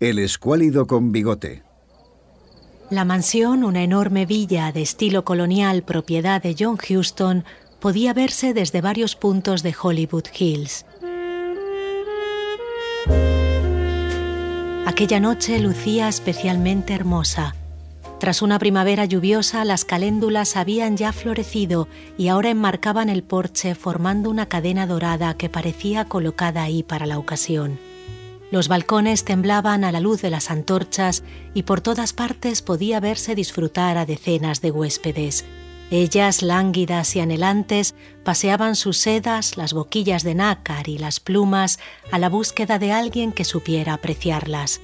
El escuálido con bigote. La mansión, una enorme villa de estilo colonial propiedad de John Huston, podía verse desde varios puntos de Hollywood Hills. Aquella noche lucía especialmente hermosa. Tras una primavera lluviosa, las caléndulas habían ya florecido y ahora enmarcaban el porche formando una cadena dorada que parecía colocada ahí para la ocasión. Los balcones temblaban a la luz de las antorchas y por todas partes podía verse disfrutar a decenas de huéspedes. Ellas, lánguidas y anhelantes, paseaban sus sedas, las boquillas de nácar y las plumas a la búsqueda de alguien que supiera apreciarlas.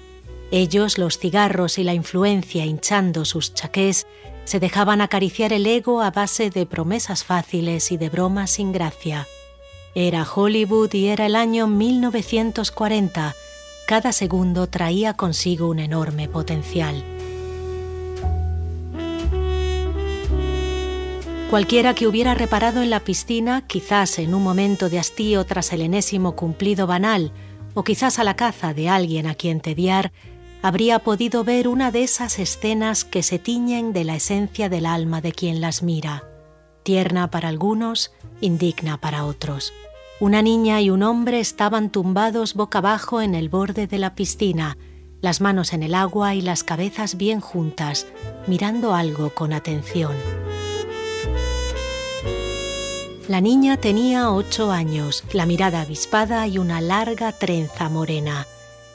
Ellos, los cigarros y la influencia hinchando sus chaqués, se dejaban acariciar el ego a base de promesas fáciles y de bromas sin gracia. Era Hollywood y era el año 1940. Cada segundo traía consigo un enorme potencial. Cualquiera que hubiera reparado en la piscina, quizás en un momento de hastío tras el enésimo cumplido banal, o quizás a la caza de alguien a quien tediar, habría podido ver una de esas escenas que se tiñen de la esencia del alma de quien las mira, tierna para algunos, indigna para otros. Una niña y un hombre estaban tumbados boca abajo en el borde de la piscina, las manos en el agua y las cabezas bien juntas, mirando algo con atención. La niña tenía ocho años, la mirada avispada y una larga trenza morena.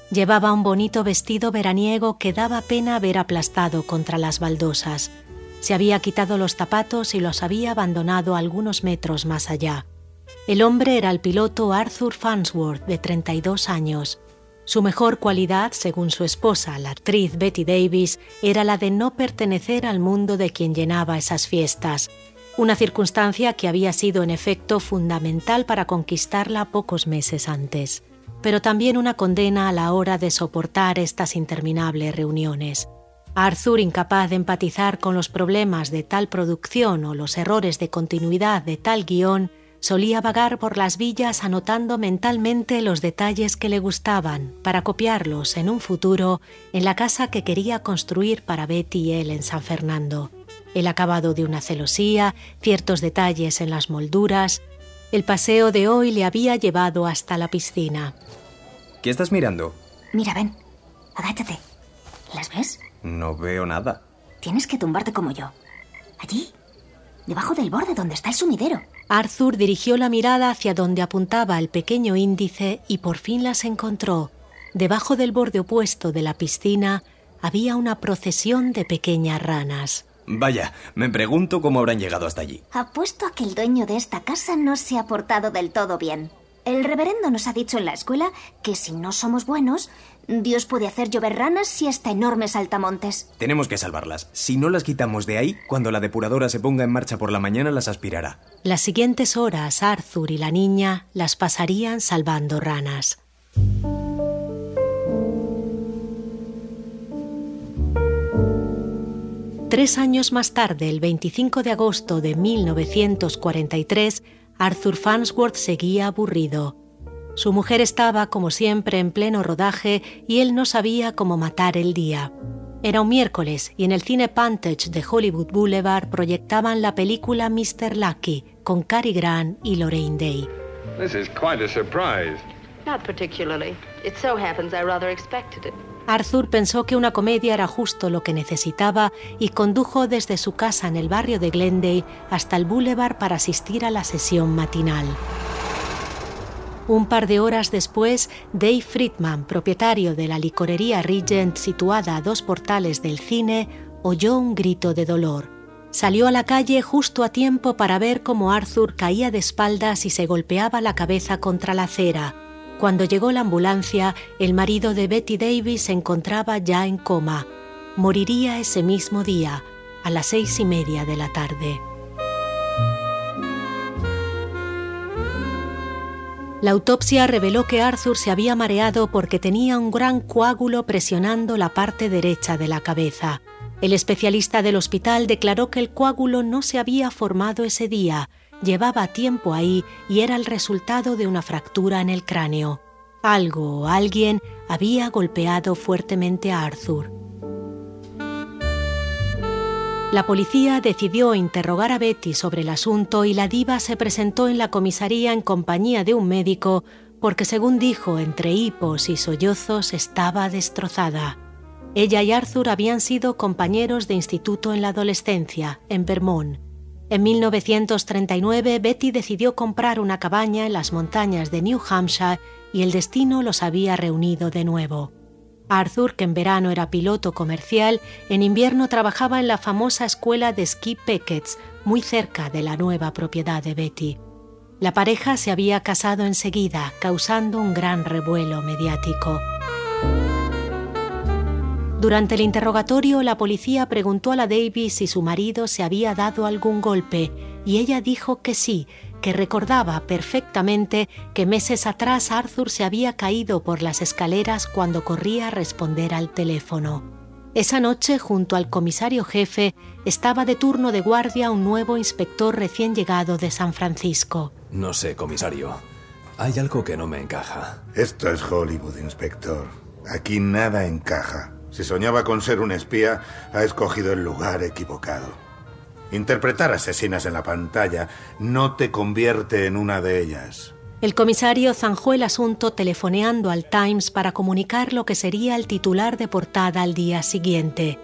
Llevaba un bonito vestido veraniego que daba pena ver aplastado contra las baldosas. Se había quitado los zapatos y los había abandonado algunos metros más allá. El hombre era el piloto Arthur Farnsworth, de 32 años. Su mejor cualidad, según su esposa, la actriz Betty Davis, era la de no pertenecer al mundo de quien llenaba esas fiestas, una circunstancia que había sido en efecto fundamental para conquistarla pocos meses antes pero también una condena a la hora de soportar estas interminables reuniones. Arthur, incapaz de empatizar con los problemas de tal producción o los errores de continuidad de tal guion, solía vagar por las villas anotando mentalmente los detalles que le gustaban para copiarlos en un futuro en la casa que quería construir para Betty y él en San Fernando. El acabado de una celosía, ciertos detalles en las molduras, el paseo de hoy le había llevado hasta la piscina. ¿Qué estás mirando? Mira, ven. Agáchate. ¿Las ves? No veo nada. Tienes que tumbarte como yo. Allí, debajo del borde donde está el sumidero. Arthur dirigió la mirada hacia donde apuntaba el pequeño índice y por fin las encontró. Debajo del borde opuesto de la piscina había una procesión de pequeñas ranas. Vaya, me pregunto cómo habrán llegado hasta allí. Apuesto a que el dueño de esta casa no se ha portado del todo bien. El reverendo nos ha dicho en la escuela que si no somos buenos, Dios puede hacer llover ranas y hasta enormes altamontes. Tenemos que salvarlas. Si no las quitamos de ahí, cuando la depuradora se ponga en marcha por la mañana, las aspirará. Las siguientes horas, Arthur y la niña las pasarían salvando ranas. Tres años más tarde, el 25 de agosto de 1943, Arthur Farnsworth seguía aburrido. Su mujer estaba, como siempre, en pleno rodaje y él no sabía cómo matar el día. Era un miércoles y en el cine Pantage de Hollywood Boulevard proyectaban la película Mr. Lucky con Cary Grant y Lorraine Day. This is quite a surprise. Not particularly. It so happens I rather expected it. Arthur pensó que una comedia era justo lo que necesitaba y condujo desde su casa en el barrio de Glendale hasta el boulevard para asistir a la sesión matinal. Un par de horas después, Dave Friedman, propietario de la licorería Regent situada a dos portales del cine, oyó un grito de dolor. Salió a la calle justo a tiempo para ver cómo Arthur caía de espaldas y se golpeaba la cabeza contra la acera. Cuando llegó la ambulancia, el marido de Betty Davis se encontraba ya en coma. Moriría ese mismo día, a las seis y media de la tarde. La autopsia reveló que Arthur se había mareado porque tenía un gran coágulo presionando la parte derecha de la cabeza. El especialista del hospital declaró que el coágulo no se había formado ese día, llevaba tiempo ahí y era el resultado de una fractura en el cráneo. Algo o alguien había golpeado fuertemente a Arthur. La policía decidió interrogar a Betty sobre el asunto y la diva se presentó en la comisaría en compañía de un médico porque, según dijo, entre hipos y sollozos estaba destrozada. Ella y Arthur habían sido compañeros de instituto en la adolescencia, en Vermont. En 1939, Betty decidió comprar una cabaña en las montañas de New Hampshire y el destino los había reunido de nuevo. Arthur, que en verano era piloto comercial, en invierno trabajaba en la famosa escuela de esquí Peckett's, muy cerca de la nueva propiedad de Betty. La pareja se había casado enseguida, causando un gran revuelo mediático. Durante el interrogatorio, la policía preguntó a la Davis si su marido se había dado algún golpe, y ella dijo que sí, que recordaba perfectamente que meses atrás Arthur se había caído por las escaleras cuando corría a responder al teléfono. Esa noche, junto al comisario jefe, estaba de turno de guardia un nuevo inspector recién llegado de San Francisco. No sé, comisario. Hay algo que no me encaja. Esto es Hollywood, inspector. Aquí nada encaja. Si soñaba con ser un espía, ha escogido el lugar equivocado. Interpretar asesinas en la pantalla no te convierte en una de ellas. El comisario zanjó el asunto telefoneando al Times para comunicar lo que sería el titular de portada al día siguiente.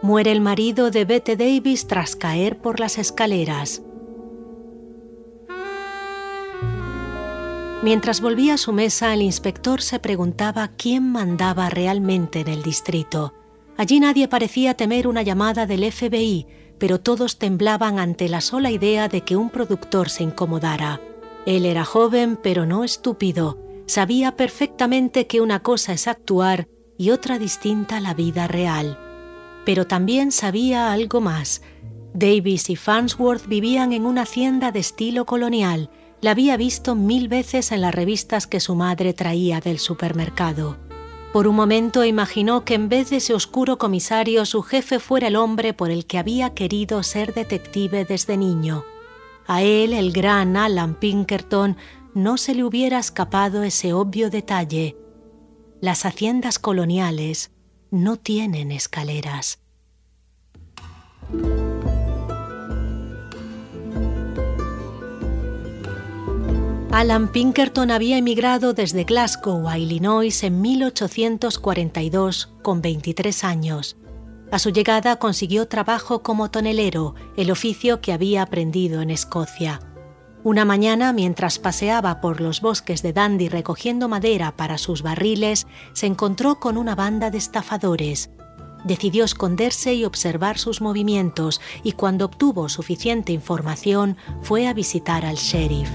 Muere el marido de Bette Davis tras caer por las escaleras. Mientras volvía a su mesa, el inspector se preguntaba quién mandaba realmente en el distrito. Allí nadie parecía temer una llamada del FBI, pero todos temblaban ante la sola idea de que un productor se incomodara. Él era joven, pero no estúpido. Sabía perfectamente que una cosa es actuar y otra distinta la vida real. Pero también sabía algo más. Davis y Farnsworth vivían en una hacienda de estilo colonial. La había visto mil veces en las revistas que su madre traía del supermercado. Por un momento imaginó que en vez de ese oscuro comisario su jefe fuera el hombre por el que había querido ser detective desde niño. A él, el gran Alan Pinkerton, no se le hubiera escapado ese obvio detalle. Las haciendas coloniales no tienen escaleras. Alan Pinkerton había emigrado desde Glasgow a Illinois en 1842 con 23 años. A su llegada consiguió trabajo como tonelero, el oficio que había aprendido en Escocia. Una mañana, mientras paseaba por los bosques de Dandy recogiendo madera para sus barriles, se encontró con una banda de estafadores. Decidió esconderse y observar sus movimientos y cuando obtuvo suficiente información fue a visitar al sheriff.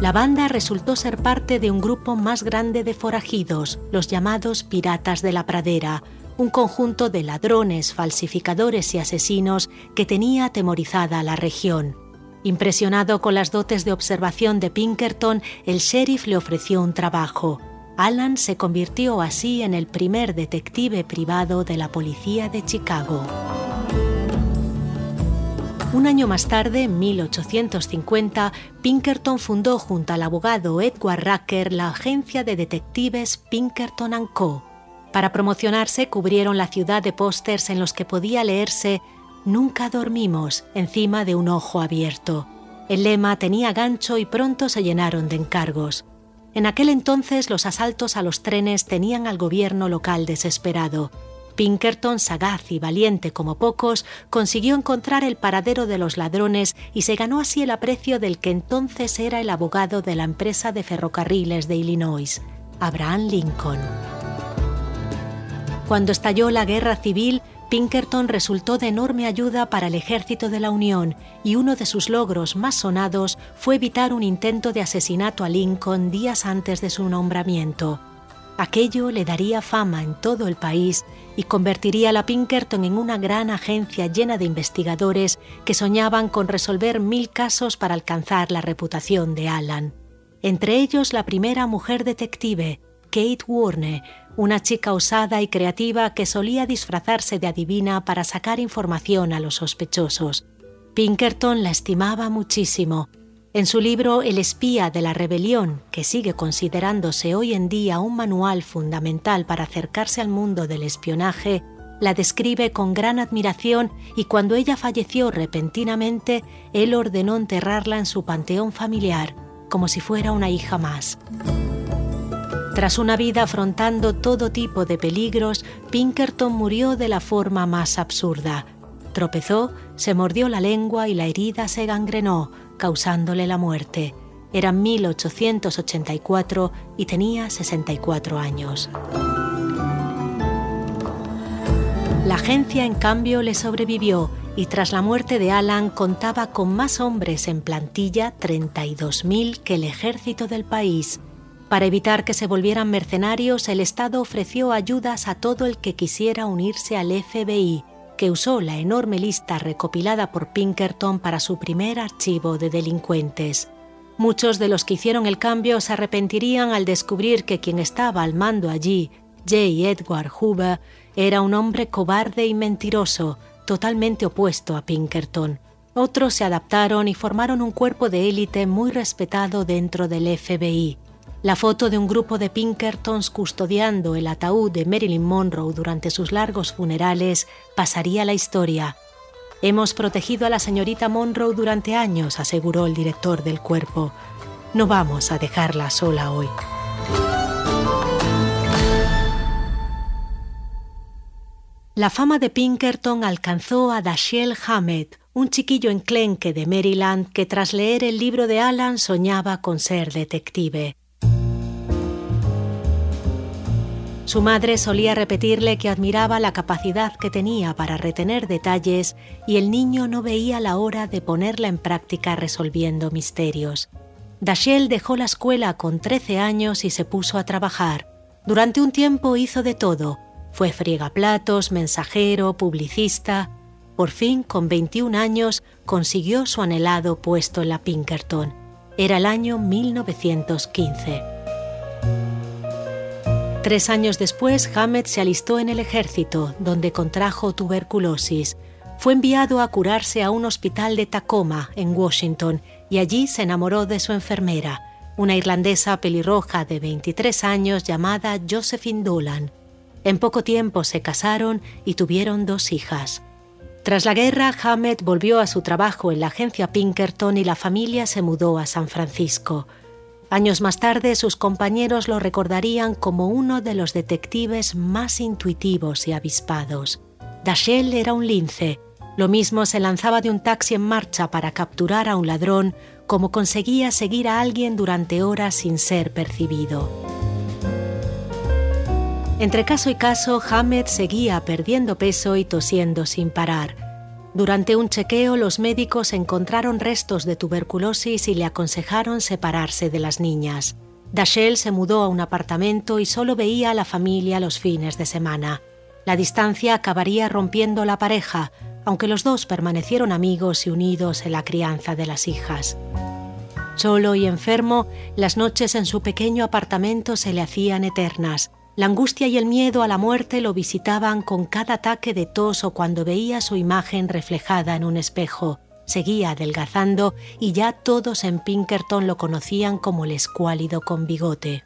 La banda resultó ser parte de un grupo más grande de forajidos, los llamados Piratas de la Pradera, un conjunto de ladrones, falsificadores y asesinos que tenía atemorizada la región. Impresionado con las dotes de observación de Pinkerton, el sheriff le ofreció un trabajo. Alan se convirtió así en el primer detective privado de la policía de Chicago. Un año más tarde, en 1850, Pinkerton fundó junto al abogado Edward Racker la agencia de detectives Pinkerton ⁇ Co. Para promocionarse cubrieron la ciudad de pósters en los que podía leerse Nunca dormimos encima de un ojo abierto. El lema tenía gancho y pronto se llenaron de encargos. En aquel entonces los asaltos a los trenes tenían al gobierno local desesperado Pinkerton, sagaz y valiente como pocos, consiguió encontrar el paradero de los ladrones y se ganó así el aprecio del que entonces era el abogado de la empresa de ferrocarriles de Illinois, Abraham Lincoln. Cuando estalló la guerra civil, Pinkerton resultó de enorme ayuda para el ejército de la Unión y uno de sus logros más sonados fue evitar un intento de asesinato a Lincoln días antes de su nombramiento. Aquello le daría fama en todo el país y convertiría a la Pinkerton en una gran agencia llena de investigadores que soñaban con resolver mil casos para alcanzar la reputación de Alan. Entre ellos la primera mujer detective, Kate Warner, una chica osada y creativa que solía disfrazarse de adivina para sacar información a los sospechosos. Pinkerton la estimaba muchísimo En su libro El espía de la rebelión, que sigue considerándose hoy en día un manual fundamental para acercarse al mundo del espionaje, la describe con gran admiración y cuando ella falleció repentinamente, él ordenó enterrarla en su panteón familiar, como si fuera una hija más. Tras una vida afrontando todo tipo de peligros, Pinkerton murió de la forma más absurda. Tropezó, se mordió la lengua y la herida se gangrenó, causándole la muerte. Era 1884 y tenía 64 años. La agencia, en cambio, le sobrevivió y tras la muerte de Alan contaba con más hombres en plantilla, 32.000, que el ejército del país. Para evitar que se volvieran mercenarios, el Estado ofreció ayudas a todo el que quisiera unirse al FBI, que usó la enorme lista recopilada por Pinkerton para su primer archivo de delincuentes. Muchos de los que hicieron el cambio se arrepentirían al descubrir que quien estaba al mando allí, J. Edward Hoover, era un hombre cobarde y mentiroso, totalmente opuesto a Pinkerton. Otros se adaptaron y formaron un cuerpo de élite muy respetado dentro del FBI. La foto de un grupo de Pinkertons custodiando el ataúd de Marilyn Monroe durante sus largos funerales pasaría a la historia. Hemos protegido a la señorita Monroe durante años, aseguró el director del cuerpo. No vamos a dejarla sola hoy. La fama de Pinkerton alcanzó a Dashiell Hammett, un chiquillo enclenque de Maryland que tras leer el libro de Alan soñaba con ser detective. Su madre solía repetirle que admiraba la capacidad que tenía para retener detalles y el niño no veía la hora de ponerla en práctica resolviendo misterios. Dashiell dejó la escuela con 13 años y se puso a trabajar. Durante un tiempo hizo de todo. Fue friegaplatos, mensajero, publicista. Por fin, con 21 años, consiguió su anhelado puesto en la Pinkerton. Era el año 1915. Tres años después, Hammett se alistó en el ejército, donde contrajo tuberculosis. Fue enviado a curarse a un hospital de Tacoma, en Washington, y allí se enamoró de su enfermera, una irlandesa pelirroja de 23 años llamada Josephine Dolan. En poco tiempo se casaron y tuvieron dos hijas. Tras la guerra, Hammett volvió a su trabajo en la agencia Pinkerton y la familia se mudó a San Francisco. Años más tarde, sus compañeros lo recordarían como uno de los detectives más intuitivos y avispados. Dashiell era un lince. Lo mismo se lanzaba de un taxi en marcha para capturar a un ladrón como conseguía seguir a alguien durante horas sin ser percibido. Entre caso y caso, Hammett seguía perdiendo peso y tosiendo sin parar. Durante un chequeo los médicos encontraron restos de tuberculosis y le aconsejaron separarse de las niñas. Dashiell se mudó a un apartamento y solo veía a la familia los fines de semana. La distancia acabaría rompiendo la pareja, aunque los dos permanecieron amigos y unidos en la crianza de las hijas. Solo y enfermo, las noches en su pequeño apartamento se le hacían eternas. La angustia y el miedo a la muerte lo visitaban con cada ataque de tos o cuando veía su imagen reflejada en un espejo. Seguía adelgazando y ya todos en Pinkerton lo conocían como el escuálido con bigote.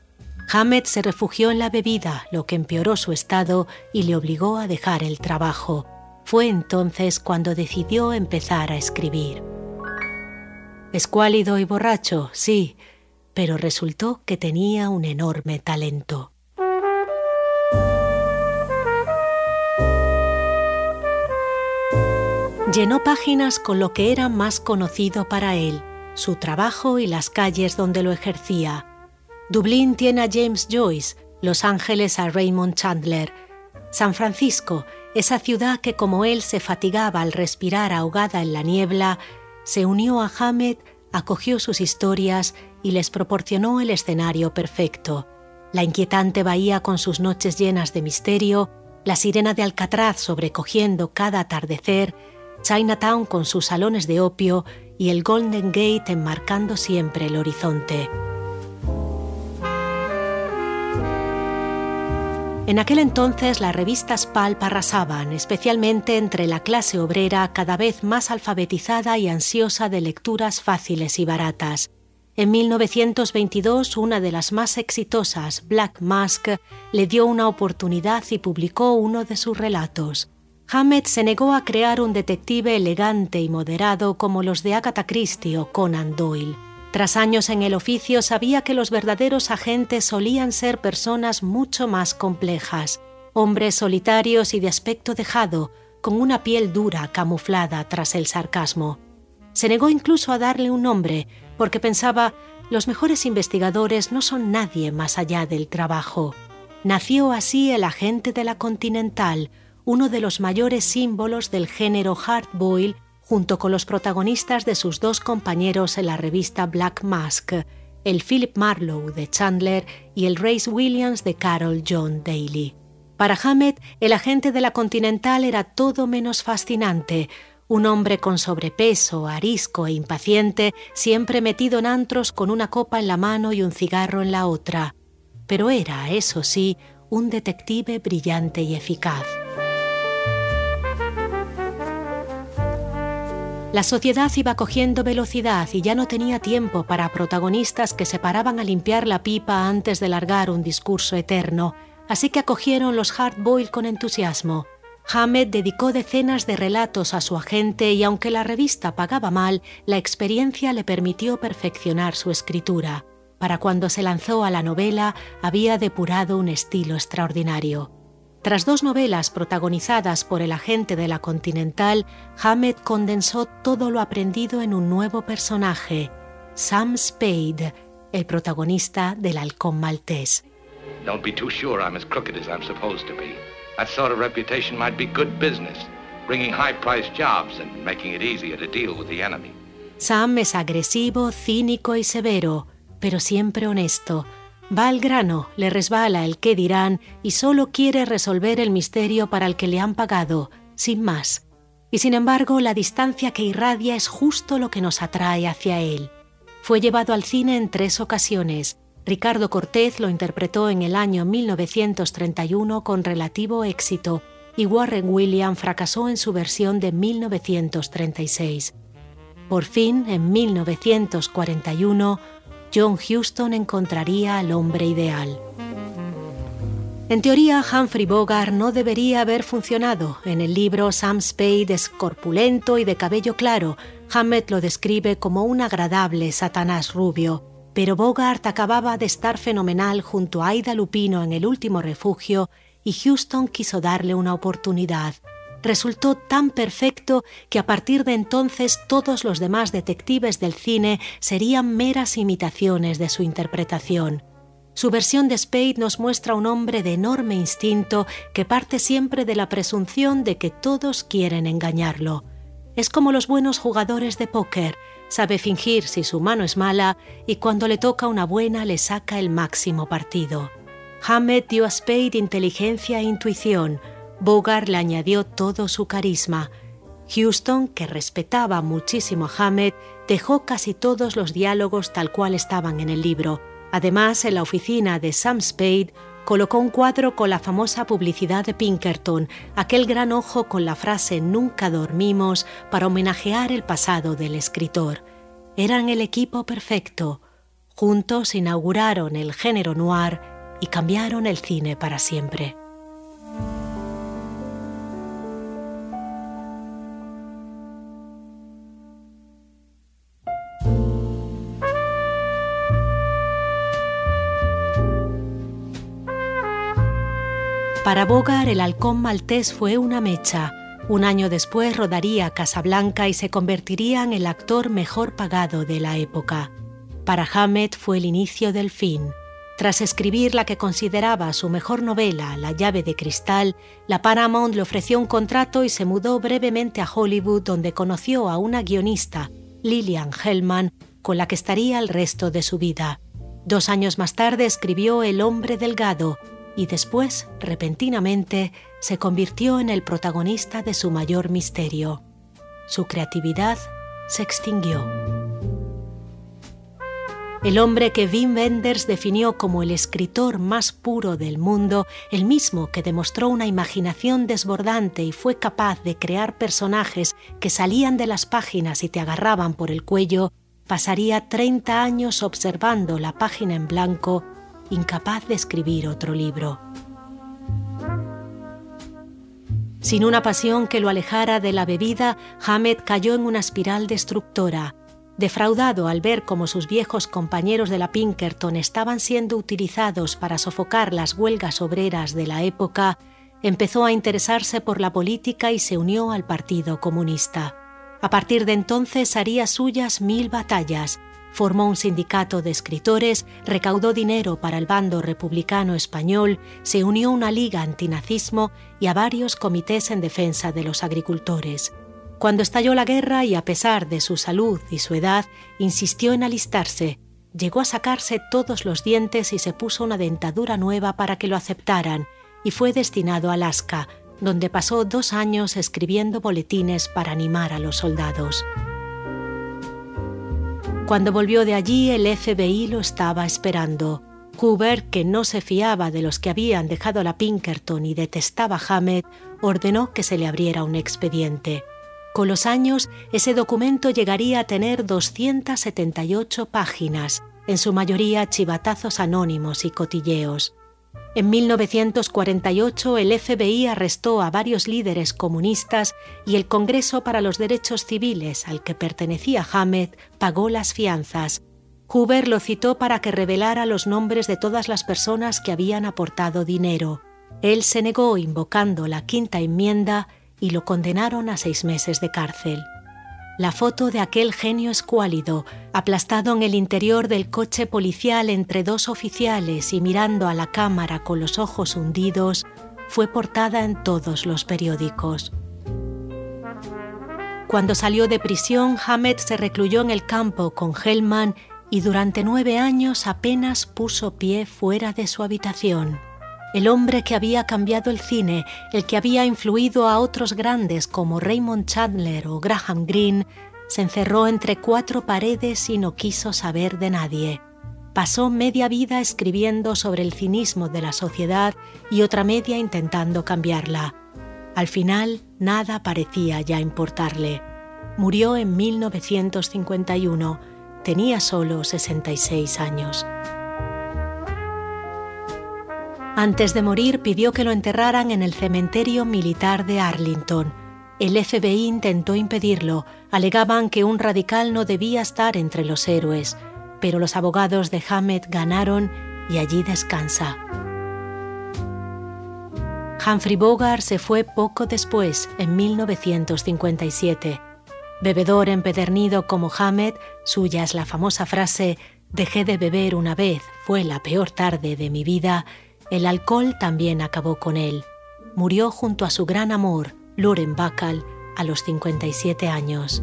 Hammett se refugió en la bebida, lo que empeoró su estado y le obligó a dejar el trabajo. Fue entonces cuando decidió empezar a escribir. Escuálido y borracho, sí, pero resultó que tenía un enorme talento. Llenó páginas con lo que era más conocido para él, su trabajo y las calles donde lo ejercía. Dublín tiene a James Joyce, Los Ángeles a Raymond Chandler, San Francisco, esa ciudad que como él se fatigaba al respirar ahogada en la niebla, se unió a Hammett, acogió sus historias y les proporcionó el escenario perfecto. La inquietante bahía con sus noches llenas de misterio, la sirena de Alcatraz sobrecogiendo cada atardecer, Chinatown con sus salones de opio y el Golden Gate enmarcando siempre el horizonte. En aquel entonces las revistas pulp arrasaban, especialmente entre la clase obrera cada vez más alfabetizada y ansiosa de lecturas fáciles y baratas. En 1922, una de las más exitosas, Black Mask, le dio una oportunidad y publicó uno de sus relatos. Hammett se negó a crear un detective elegante y moderado como los de Agatha Christie o Conan Doyle. Tras años en el oficio sabía que los verdaderos agentes solían ser personas mucho más complejas, hombres solitarios y de aspecto dejado, con una piel dura camuflada tras el sarcasmo. Se negó incluso a darle un nombre, porque pensaba, los mejores investigadores no son nadie más allá del trabajo. Nació así el agente de la Continental, uno de los mayores símbolos del género hardboil junto con los protagonistas de sus dos compañeros en la revista Black Mask, el Philip Marlowe de Chandler y el Race Williams de Carol John Daly. Para Hammett, el agente de la Continental era todo menos fascinante, un hombre con sobrepeso, arisco e impaciente, siempre metido en antros con una copa en la mano y un cigarro en la otra. Pero era, eso sí, un detective brillante y eficaz. La sociedad iba cogiendo velocidad y ya no tenía tiempo para protagonistas que se paraban a limpiar la pipa antes de largar un discurso eterno, así que acogieron los hardboil con entusiasmo. Hammett dedicó decenas de relatos a su agente y aunque la revista pagaba mal, la experiencia le permitió perfeccionar su escritura. Para cuando se lanzó a la novela, había depurado un estilo extraordinario. Tras dos novelas protagonizadas por el agente de la Continental, Hammett condensó todo lo aprendido en un nuevo personaje, Sam Spade, el protagonista del Halcón Maltés. Don't be too sure I'm as crooked as I'm supposed to be. That sort of reputation might be good business, bringing high-priced jobs and making it easier to deal with the enemy. Sam es agresivo, cínico y severo, pero siempre honesto Va al grano, le resbala el qué dirán y solo quiere resolver el misterio para el que le han pagado, sin más. Y sin embargo, la distancia que irradia es justo lo que nos atrae hacia él. Fue llevado al cine en tres ocasiones. Ricardo Cortés lo interpretó en el año 1931 con relativo éxito y Warren William fracasó en su versión de 1936. Por fin, en 1941, John Huston encontraría al hombre ideal. En teoría, Humphrey Bogart no debería haber funcionado. En el libro, Sam Spade es corpulento y de cabello claro. Hammett lo describe como un agradable Satanás rubio. Pero Bogart acababa de estar fenomenal junto a Aida Lupino en El último refugio y Houston quiso darle una oportunidad resultó tan perfecto que a partir de entonces todos los demás detectives del cine serían meras imitaciones de su interpretación. Su versión de Spade nos muestra un hombre de enorme instinto que parte siempre de la presunción de que todos quieren engañarlo. Es como los buenos jugadores de póker, sabe fingir si su mano es mala y cuando le toca una buena le saca el máximo partido. Hammett dio a Spade inteligencia e intuición, Bogart le añadió todo su carisma. Houston, que respetaba muchísimo a Hammett, dejó casi todos los diálogos tal cual estaban en el libro. Además, en la oficina de Sam Spade colocó un cuadro con la famosa publicidad de Pinkerton, aquel gran ojo con la frase Nunca dormimos para homenajear el pasado del escritor. Eran el equipo perfecto. Juntos inauguraron el género noir y cambiaron el cine para siempre. Para Bogart, el halcón maltés fue una mecha. Un año después rodaría Casablanca y se convertiría en el actor mejor pagado de la época. Para Hammett fue el inicio del fin. Tras escribir la que consideraba su mejor novela, La llave de cristal, la Paramount le ofreció un contrato y se mudó brevemente a Hollywood donde conoció a una guionista, Lillian Hellman, con la que estaría el resto de su vida. Dos años más tarde escribió El hombre delgado, y después, repentinamente, se convirtió en el protagonista de su mayor misterio. Su creatividad se extinguió. el hombre que Wim Wenders definió como el escritor más puro del mundo, el mismo que demostró una imaginación desbordante y fue capaz de crear personajes que salían de las páginas y te agarraban por el cuello, pasaría 30 años observando la página en blanco, incapaz de escribir otro libro. Sin una pasión que lo alejara de la bebida, Hamed cayó en una espiral destructora. Defraudado al ver cómo sus viejos compañeros de la Pinkerton estaban siendo utilizados para sofocar las huelgas obreras de la época, empezó a interesarse por la política y se unió al Partido Comunista. A partir de entonces haría suyas mil batallas, formó un sindicato de escritores, recaudó dinero para el bando republicano español, se unió a una liga antinazismo y a varios comités en defensa de los agricultores. Cuando estalló la guerra y a pesar de su salud y su edad, insistió en alistarse. Llegó a sacarse todos los dientes y se puso una dentadura nueva para que lo aceptaran, y fue destinado a Alaska, donde pasó dos años escribiendo boletines para animar a los soldados. Cuando volvió de allí, el FBI lo estaba esperando. Hoover, que no se fiaba de los que habían dejado la Pinkerton y detestaba a Hammett, ordenó que se le abriera un expediente. Con los años, ese documento llegaría a tener 278 páginas, en su mayoría chivatazos anónimos y cotilleos. En 1948 el FBI arrestó a varios líderes comunistas y el Congreso para los Derechos Civiles, al que pertenecía Hammett, pagó las fianzas. Hoover lo citó para que revelara los nombres de todas las personas que habían aportado dinero. Él se negó invocando la quinta enmienda y lo condenaron a seis meses de cárcel la foto de aquel genio escuálido, aplastado en el interior del coche policial entre dos oficiales y mirando a la cámara con los ojos hundidos, fue portada en todos los periódicos. Cuando salió de prisión, Hammett se recluyó en el campo con Hellman y durante nueve años apenas puso pie fuera de su habitación el hombre que había cambiado el cine, el que había influido a otros grandes como Raymond Chandler o Graham Greene, se encerró entre cuatro paredes y no quiso saber de nadie. Pasó media vida escribiendo sobre el cinismo de la sociedad y otra media intentando cambiarla. Al final, nada parecía ya importarle. Murió en 1951. Tenía solo 66 años. Antes de morir pidió que lo enterraran en el cementerio militar de Arlington. El FBI intentó impedirlo, alegaban que un radical no debía estar entre los héroes, pero los abogados de Hammett ganaron y allí descansa. Humphrey Bogart se fue poco después, en 1957. Bebedor empedernido como Hammett, suya es la famosa frase Dejé de beber una vez, fue la peor tarde de mi vida, el alcohol también acabó con él. Murió junto a su gran amor, Loren Bacall, a los 57 años.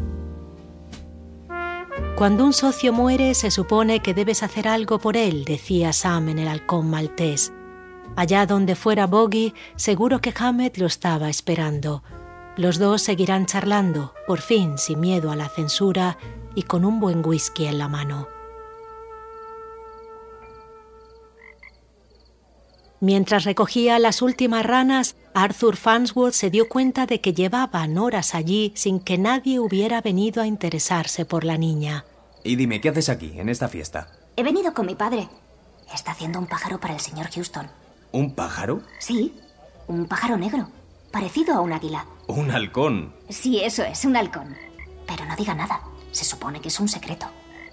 Cuando un socio muere se supone que debes hacer algo por él, decía Sam en el halcón maltés. Allá donde fuera Boggy, seguro que Hammett lo estaba esperando. Los dos seguirán charlando, por fin sin miedo a la censura y con un buen whisky en la mano. Mientras recogía las últimas ranas, Arthur Farnsworth se dio cuenta de que llevaban horas allí sin que nadie hubiera venido a interesarse por la niña. Y dime, ¿qué haces aquí, en esta fiesta? He venido con mi padre. Está haciendo un pájaro para el señor Houston. ¿Un pájaro? Sí, un pájaro negro, parecido a un águila. Un halcón. Sí, eso es, un halcón. Pero no diga nada, se supone que es un secreto.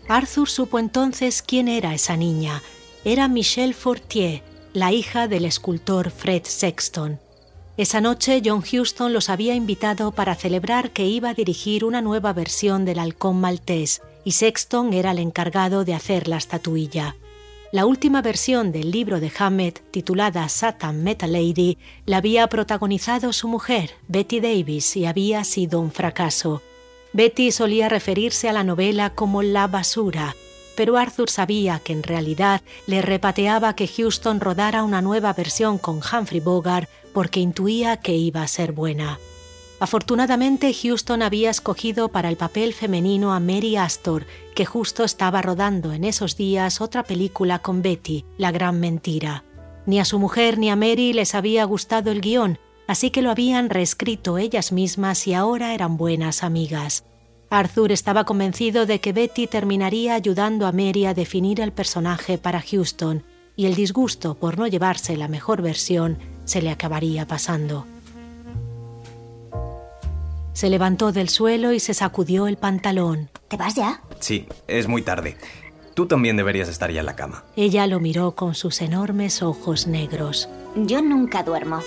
Arthur supo entonces quién era esa niña. Era Michelle Fortier, la hija del escultor Fred Sexton. Esa noche John Huston los había invitado para celebrar que iba a dirigir una nueva versión del halcón maltés y Sexton era el encargado de hacer la estatuilla. La última versión del libro de Hammett, titulada Satan Metal Lady, la había protagonizado su mujer, Betty Davis, y había sido un fracaso. Betty solía referirse a la novela como la basura, pero Arthur sabía que en realidad le repateaba que Houston rodara una nueva versión con Humphrey Bogart porque intuía que iba a ser buena. Afortunadamente, Houston había escogido para el papel femenino a Mary Astor, que justo estaba rodando en esos días otra película con Betty, La Gran Mentira. Ni a su mujer ni a Mary les había gustado el guion, así que lo habían reescrito ellas mismas y ahora eran buenas amigas. Arthur estaba convencido de que Betty terminaría ayudando a Mary a definir el personaje para Houston, y el disgusto por no llevarse la mejor versión se le acabaría pasando. Se levantó del suelo y se sacudió el pantalón. ¿Te vas ya? Sí, es muy tarde. Tú también deberías estar ya en la cama. Ella lo miró con sus enormes ojos negros. Yo nunca duermo.